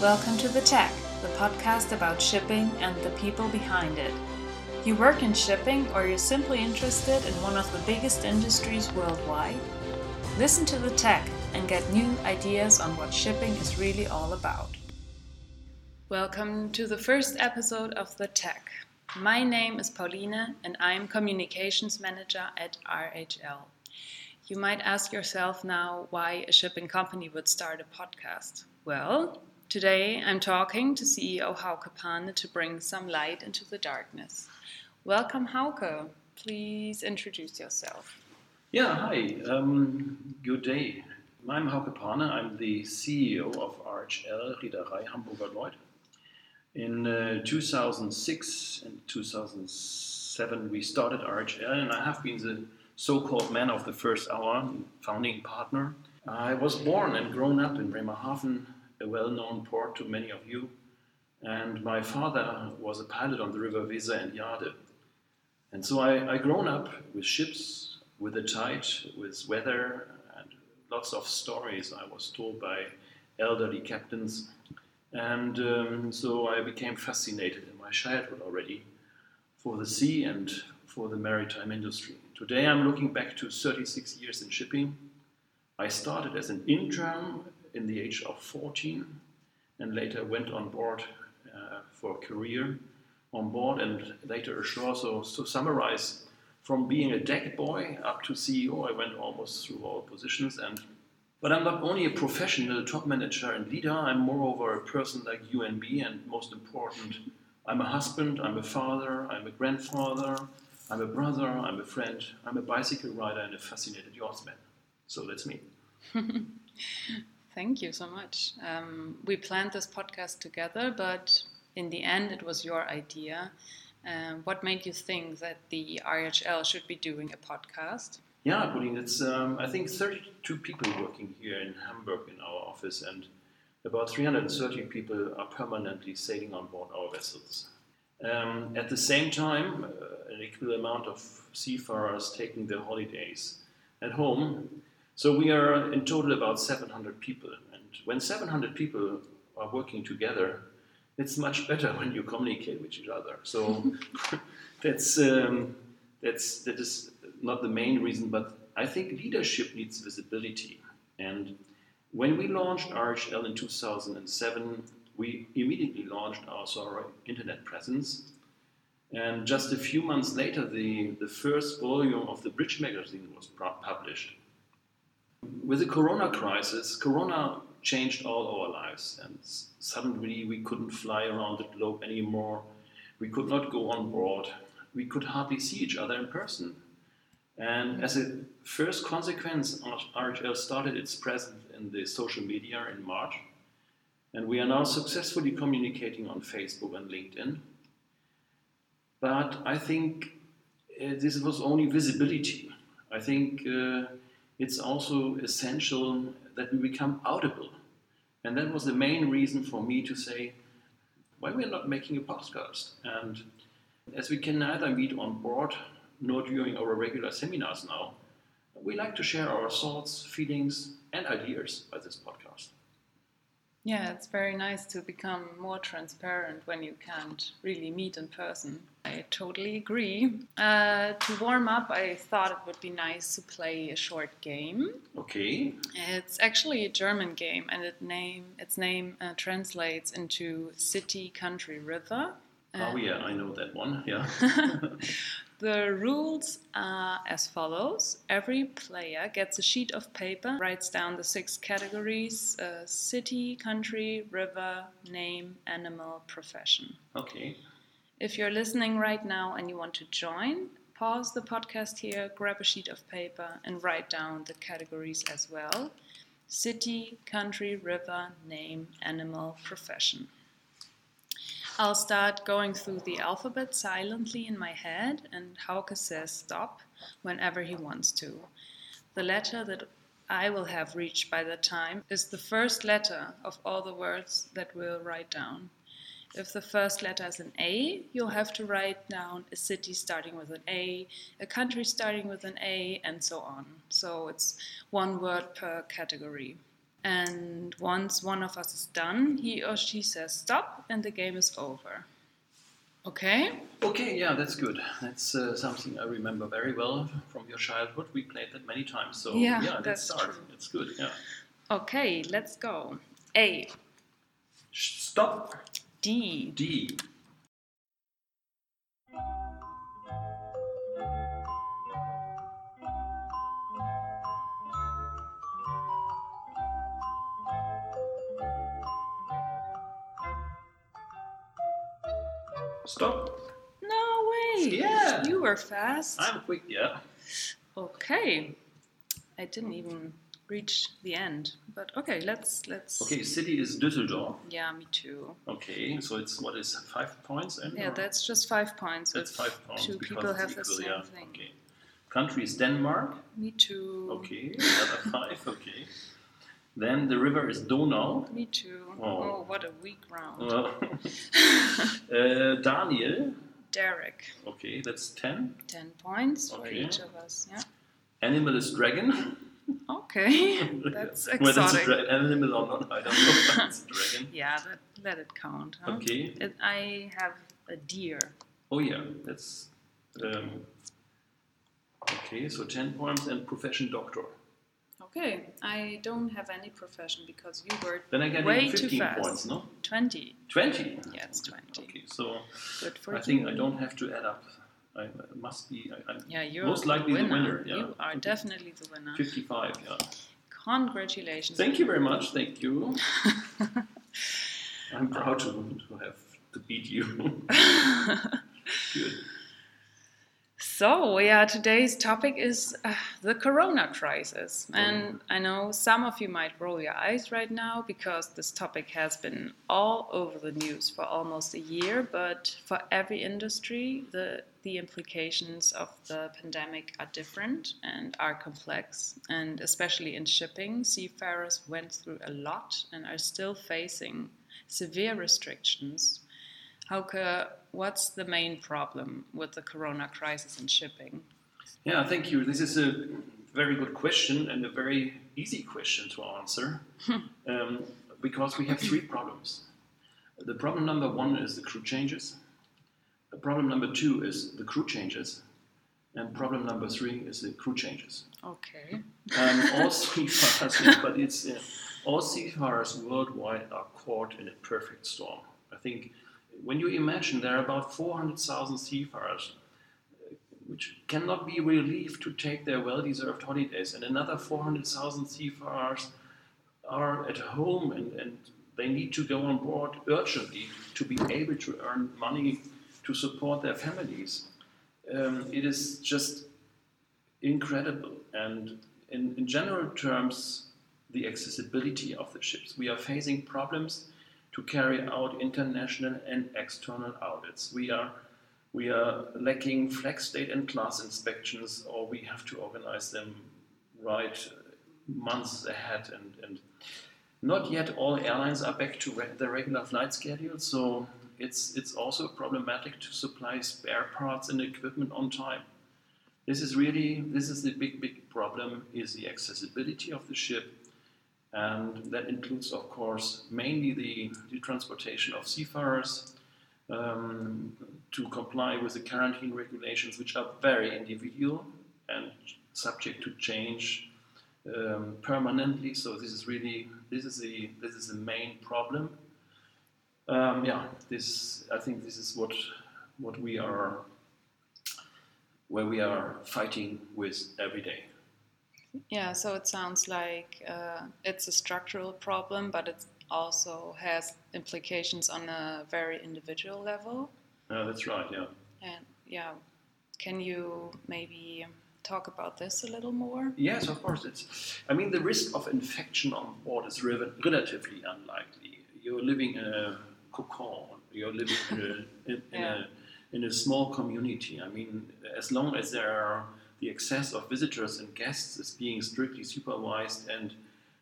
Welcome to The Tech, the podcast about shipping and the people behind it. You work in shipping or you're simply interested in one of the biggest industries worldwide? Listen to The Tech and get new ideas on what shipping is really all about. Welcome to the first episode of The Tech. My name is Pauline and I'm Communications Manager at RHL. You might ask yourself now why a shipping company would start a podcast. Well, today I'm talking to CEO Hauke Pane to bring some light into the darkness. Welcome, Hauke. Please introduce yourself. Yeah, hi. Um, good day. I'm Hauke Pane. I'm the CEO of RHL Reederei Hamburger Lloyd. In uh, 2006 and 2007, we started RHL, and I have been the so-called man of the first hour, founding partner. I was born and grown up in Bremerhaven, a well-known port to many of you, and my father was a pilot on the River Weser and Jade. And so I, I grown up with ships, with the tide, with weather, and lots of stories I was told by elderly captains. And um, so I became fascinated in my childhood already for the sea and for the maritime industry. Today I'm looking back to 36 years in shipping. I started as an intern in the age of 14 and later went on board uh, for a career on board and later ashore. So to summarize, from being a deck boy up to CEO, I went almost through all positions. And but I'm not only a professional top manager and leader. I'm moreover a person like you and me, and most important, I'm a husband, I'm a father, I'm a grandfather, I'm a brother, I'm a friend, I'm a bicycle rider, and a fascinated yachtsman. So that's me. Thank you so much. Um, we planned this podcast together, but in the end, it was your idea. Um, what made you think that the RHL should be doing a podcast? Yeah, Pauline, it's um, I think 32 people working here in Hamburg in our office, and about 330 people are permanently sailing on board our vessels. Um, at the same time, uh, an equal amount of seafarers taking their holidays at home. So we are in total about 700 people. And when 700 people are working together, it's much better when you communicate with each other. So that's um, that's that is not the main reason, but I think leadership needs visibility. And when we launched RHL in 2007, we immediately launched our Sora internet presence. And just a few months later, the, the first volume of the Bridge magazine was published. With the Corona crisis, Corona changed all our lives, and suddenly we couldn't fly around the globe anymore. We could not go on board. We could hardly see each other in person. And as a first consequence, RHL started its presence in the social media in March. And we are now successfully communicating on Facebook and LinkedIn. But I think uh, this was only visibility. I think uh, it's also essential that we become audible. And that was the main reason for me to say, why we're not making a podcast? And as we can neither meet on board nor during our regular seminars now, we like to share our thoughts, feelings, and ideas by this podcast. Yeah, it's very nice to become more transparent when you can't really meet in person. I totally agree. Uh, to warm up, I thought it would be nice to play a short game. Okay. It's actually a German game, and it name its name uh, translates into city, country, river. oh yeah, I know that one. Yeah. The rules are as follows every player gets a sheet of paper, writes down the six categories uh, city, country, river, name, animal, profession. Okay. If you're listening right now and you want to join, pause the podcast here, grab a sheet of paper, and write down the categories as well city, country, river, name, animal, profession. I'll start going through the alphabet silently in my head, and Hauke says stop whenever he wants to. The letter that I will have reached by that time is the first letter of all the words that we'll write down. If the first letter is an A, you'll have to write down a city starting with an A, a country starting with an A, and so on. So it's one word per category. And once one of us is done, he or she says stop, and the game is over. Okay? Okay, yeah, that's good. That's uh, something I remember very well from your childhood. We played that many times. So Yeah, let's that's start. true. It's good. Yeah. Okay, let's go. A, Stop. D, D. Stop. No way! Yeah. You were fast. I'm quick. Yeah. Okay. I didn't even reach the end. But okay, let's let's Okay. City is Düsseldorf. Yeah, me too. Okay. So it's what is five points? And Yeah, that's just five points. that's if five points. Two because people it's have the equal, same yeah. thing. Okay. Country is Denmark. Me too. Okay, another five. Okay. Then the river is Donau. Me too. Oh. Oh, what a weak round. Uh, Daniel. Derek, Okay, that's ten. ten points for Okay. each of us. Yeah. Animal is dragon. Okay, that's Whether it's a dra- animal or not, I don't know. it's a dragon. Yeah, that, let it count. Huh? Okay. It, I have a deer. Oh yeah, that's. Um, okay, so ten points and profession doctor. Okay, I don't have any profession because you were Then I get way even too fast. points, no? 20. 20. Yeah, it's 20. Okay, so Good for I you. think I don't have to add up. I I must be I, I'm Yeah, you're most likely the the winner. winner. Yeah. You are definitely the winner. 55, yeah. Congratulations. Thank you very much. Thank you. I'm proud to, to have to beat you. Good. So, yeah, today's topic is uh, the corona crisis. Mm. And I know some of you might roll your eyes right now because this topic has been all over the news for almost a year. But for every industry, the, the implications of the pandemic are different and are complex. And especially in shipping, seafarers went through a lot and are still facing severe restrictions. Hauke, what's the main problem with the corona crisis in shipping? Yeah, thank you. This is a very good question and a very easy question to answer um, because we have three problems. The problem number one is the crew changes. The problem number two is the crew changes. And problem number three is the crew changes. Okay. Um, all seafarers, but it's uh, all seafarers worldwide are caught in a perfect storm. I think when you imagine there are about 400,000 seafarers uh, which cannot be relieved to take their well-deserved holidays, and another 400,000 seafarers are at home and, and they need to go on board urgently to be able to earn money to support their families. Um, it is just incredible. And in, in general terms, the accessibility of the ships. We are facing problems to carry out international and external audits. We are we are lacking flag state and class inspections, or we have to organize them right months ahead. And, and not yet all airlines are back to re- their regular flight schedule, so it's it's also problematic to supply spare parts and equipment on time. This is really this is the big big problem is the accessibility of the ship, and that includes of course mainly the, the transportation of seafarers um, to comply with the quarantine regulations, which are very individual and subject to change um, permanently. So this is really this is the this is the main problem. Um, yeah, this I think this is what what we are where we are fighting with every day. Yeah, so it sounds like uh, it's a structural problem, but it also has implications on a very individual level. Yeah, that's right. Yeah. And yeah, can you maybe talk about this a little more? Yes, of course. It's. I mean, the risk of infection on board is re- relatively unlikely. You're living in a cocoon, You're living in a in, in Yeah. a in a small community. I mean, as long as there are the access of visitors and guests is being strictly supervised and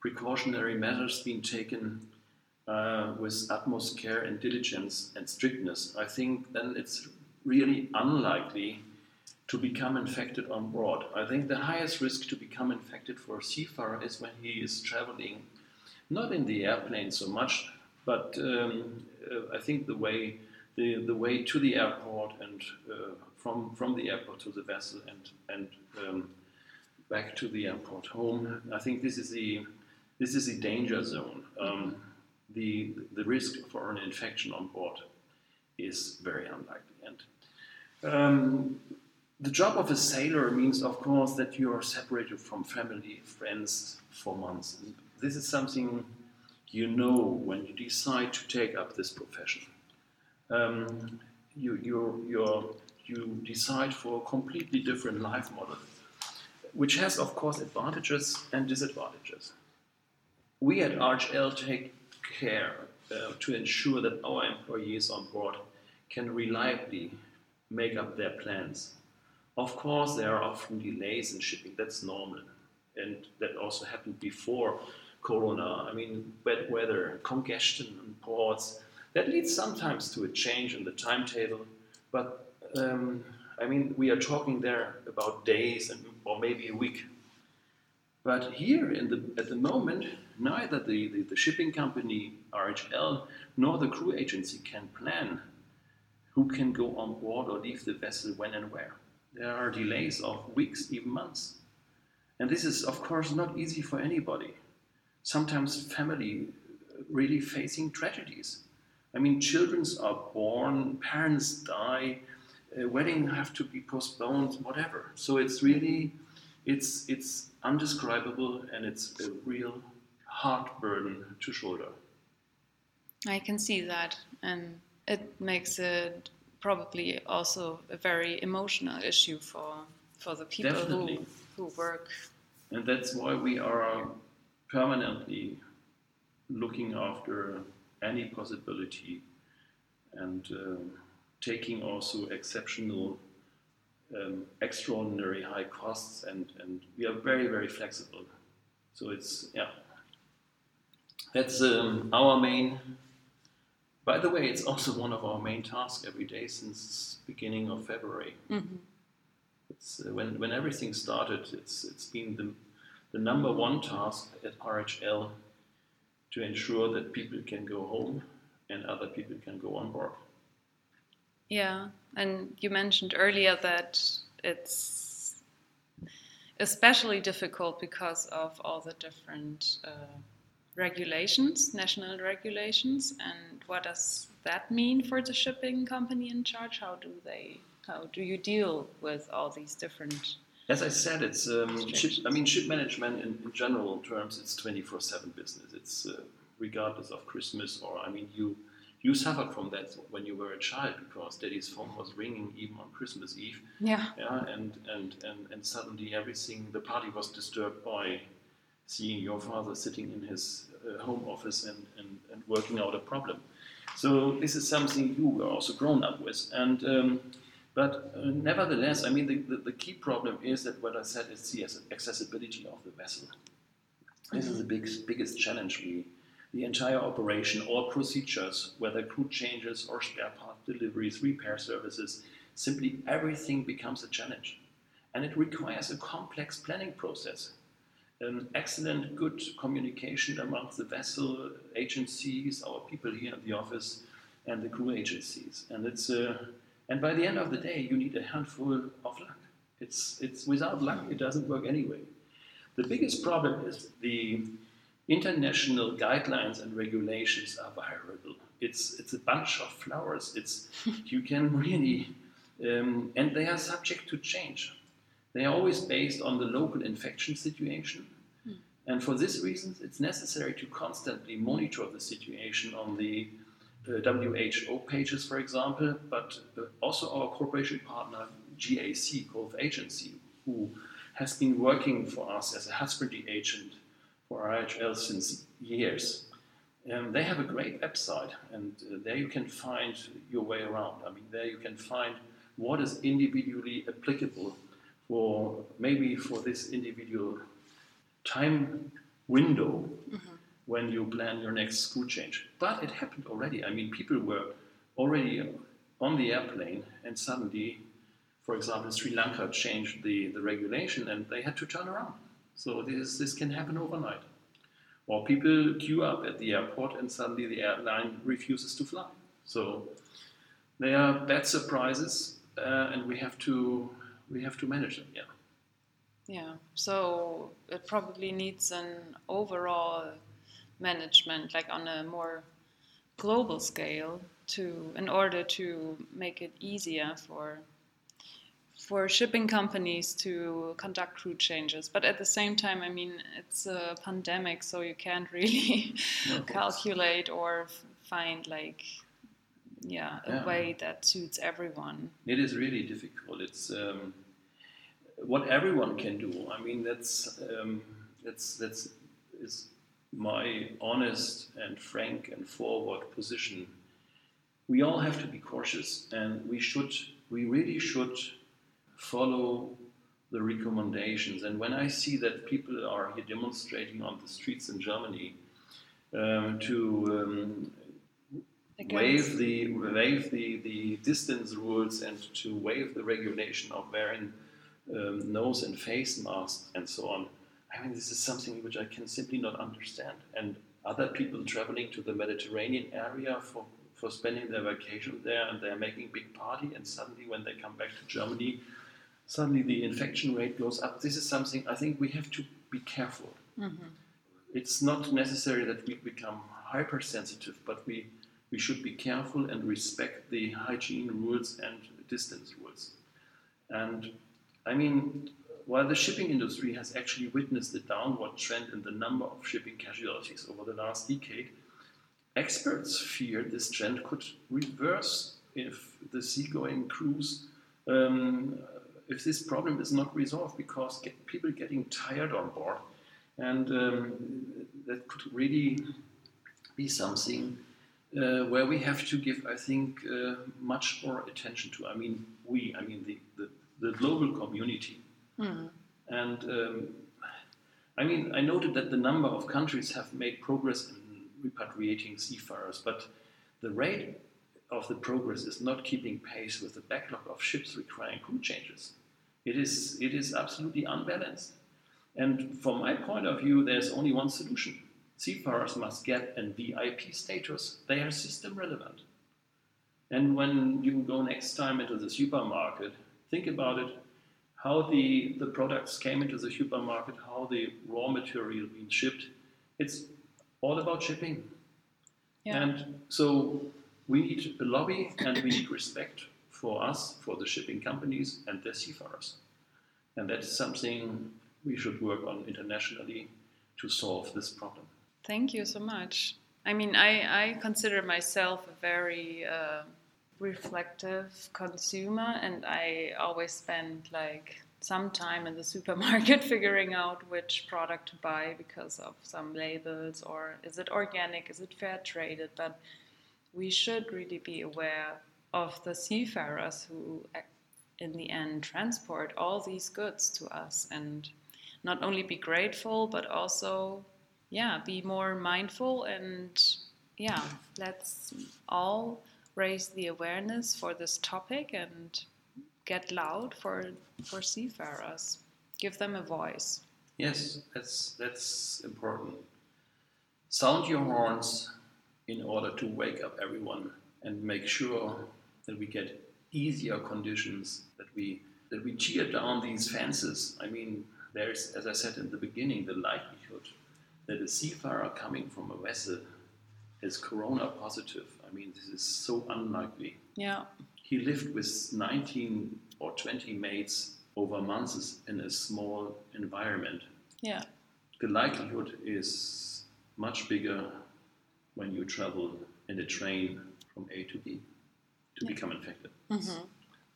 precautionary measures being taken uh, with utmost care and diligence and strictness, I think then it's really unlikely to become infected on board. I think the highest risk to become infected for a seafarer is when he is traveling not in the airplane so much, but um, uh, I think the way the, the way to the airport and uh, from from the airport to the vessel and and um, back to the airport home. I think this is the this is the danger zone. Um, the the risk for an infection on board is very unlikely. And um, the job of a sailor means, of course, that you are separated from family, friends for months. This is something you know when you decide to take up this profession. Um, you, you you you decide for a completely different life model, which has, of course, advantages and disadvantages. We at RHL take care uh, to ensure that our employees on board can reliably make up their plans. Of course, there are often delays in shipping, that's normal. And that also happened before Corona. I mean, bad weather, congestion in ports, that leads sometimes to a change in the timetable. But um, I mean, we are talking there about days and, or maybe a week. But here, in the, at the moment, neither the, the, the shipping company RHL nor the crew agency can plan who can go on board or leave the vessel when and where. There are delays of weeks, even months. And this is, of course, not easy for anybody. Sometimes family really facing tragedies. I mean, children are born, parents die, uh, weddings have to be postponed, whatever. So it's really, it's it's undescribable, and it's a real hard burden to shoulder. I can see that, and it makes it probably also a very emotional issue for for the people Definitely. who who work. And that's why we are permanently looking after any possibility and um, taking also exceptional, um, extraordinary high costs, and, and we are very, very flexible. So it's, yeah, that's um, our main by the way, it's also one of our main tasks every day since beginning of February. Mm-hmm. It's uh, when when everything started. It's it's been the the number one task at RHL to ensure that people can go home and other people can go on board. Yeah, and you mentioned earlier that it's especially difficult because of all the different. Uh, regulations, national regulations, and what does that mean for the shipping company in charge? How do they, how do you deal with all these different? As I said, it's um, ship, I mean ship management in, in general terms. It's twenty four seven business. It's uh, regardless of Christmas or I mean you you suffered from that when you were a child because daddy's phone was ringing even on Christmas Eve. Yeah. Yeah, and and and, and suddenly everything the party was disturbed by seeing your father sitting in his uh, home office and, and, and, working out a problem. So this is something you were also grown up with. And um, but uh, nevertheless, I mean, the, the, the, key problem is that what I said is the accessibility of the vessel. This is the big, biggest challenge. We, the entire operation, all procedures, whether crew changes or spare part deliveries, repair services, simply everything becomes a challenge. And it requires a complex planning process um, excellent, good communication amongst the vessel agencies, our people here in the office, and the crew agencies. And it's uh, and by the end of the day, you need a handful of luck. It's it's without luck, it doesn't work anyway. The biggest problem is the international guidelines and regulations are variable. It's it's a bunch of flowers. It's you can really um, and they are subject to change. They are always based on the local infection situation. Mm. And for this reason, it's necessary to constantly monitor the situation on the WHO pages, for example, but also our cooperation partner, GAC, Gulf Agency, who has been working for us as a husbandry agent for RHL since years. Um, they have a great website, and uh, there you can find your way around. I mean, there you can find what is individually applicable for maybe for this individual time window mm-hmm. When you plan your next school change. But it happened already. I mean, people were already on the airplane, and suddenly, for example, Sri Lanka changed the, the regulation and they had to turn around. So this, this can happen overnight. or people queue up at the airport and suddenly the airline refuses to fly. So they are bad surprises, uh, and we have to we have to manage them. Yeah. Yeah. So it probably needs an overall management, like on a more global scale, to in order to make it easier for for shipping companies to conduct crew changes. But at the same time, I mean, it's a pandemic, so you can't really no, calculate or find like yeah a yeah. way that suits everyone. It is really difficult. It's um, what everyone can do. I mean, that's um, that's that's is my honest and frank and forward position. We all have to be cautious, and we should. We really should follow the recommendations. And when I see that people are here demonstrating on the streets in Germany um, to um, waive the waive the, the distance rules and to waive the regulation of wearing um, nose and face masks and so on. I mean, this is something which I can simply not understand. And other people traveling to the Mediterranean area for, for spending their vacation there and they're making big party and suddenly when they come back to Germany, suddenly the infection rate goes up. This is something I think we have to be careful. Mm-hmm. It's not necessary that we become hypersensitive, but we, we should be careful and respect the hygiene rules and distance rules. And I mean, while the shipping industry has actually witnessed a downward trend in the number of shipping casualties over the last decade, experts fear this trend could reverse if the seagoing crews, um, if this problem is not resolved, because get people getting tired on board, and um, that could really be something uh, where we have to give, I think, uh, much more attention to. I mean, we, I mean, the, the the global community. Mm. And um, I mean, I noted that the number of countries have made progress in repatriating seafarers, but the rate of the progress is not keeping pace with the backlog of ships requiring crew changes. It is, it is absolutely unbalanced. And from my point of view, there's only one solution. Seafarers must get a VIP status. They are system relevant. And when you go next time into the supermarket, think about it how the, the products came into the supermarket, how the raw material being shipped. It's all about shipping. Yeah. And so we need a lobby and we need respect for us, for the shipping companies and their seafarers. And that's something we should work on internationally to solve this problem. Thank you so much. I mean, I, I consider myself a very uh, reflective consumer and I always spend like some time in the supermarket figuring out which product to buy because of some labels or is it organic, is it fair traded, but we should really be aware of the seafarers who in the end transport all these goods to us and not only be grateful but also yeah be more mindful and yeah let's all raise the awareness for this topic and get loud for for seafarers. Give them a voice. Yes, that's that's important. Sound your horns in order to wake up everyone and make sure that we get easier conditions, that we that we cheer down these fences. I mean, there's, as I said in the beginning, the likelihood that a seafarer coming from a vessel is corona positive. I mean, this is so unlikely. Yeah. He lived with 19 or 20 mates over months in a small environment. Yeah. The likelihood is much bigger when you travel in a train from A to B to yeah. become infected. Mm-hmm.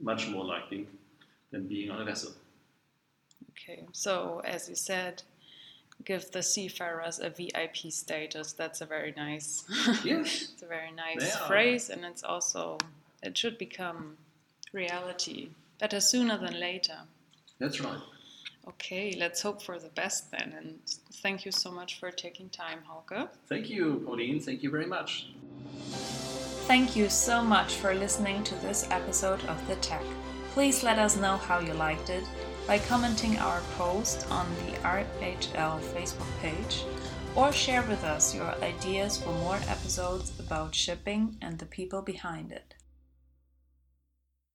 Much more likely than being on a vessel. Okay, so as you said, give the seafarers a VIP status. That's a very nice, yes, it's a very nice phrase, and it's also it should become reality better sooner than later. That's right. Okay, let's hope for the best then. And thank you so much for taking time, Hauke. Thank you, Pauline. Thank you very much. Thank you so much for listening to this episode of The Tech. Please let us know how you liked it by commenting our post on the RHL Facebook page or share with us your ideas for more episodes about shipping and the people behind it.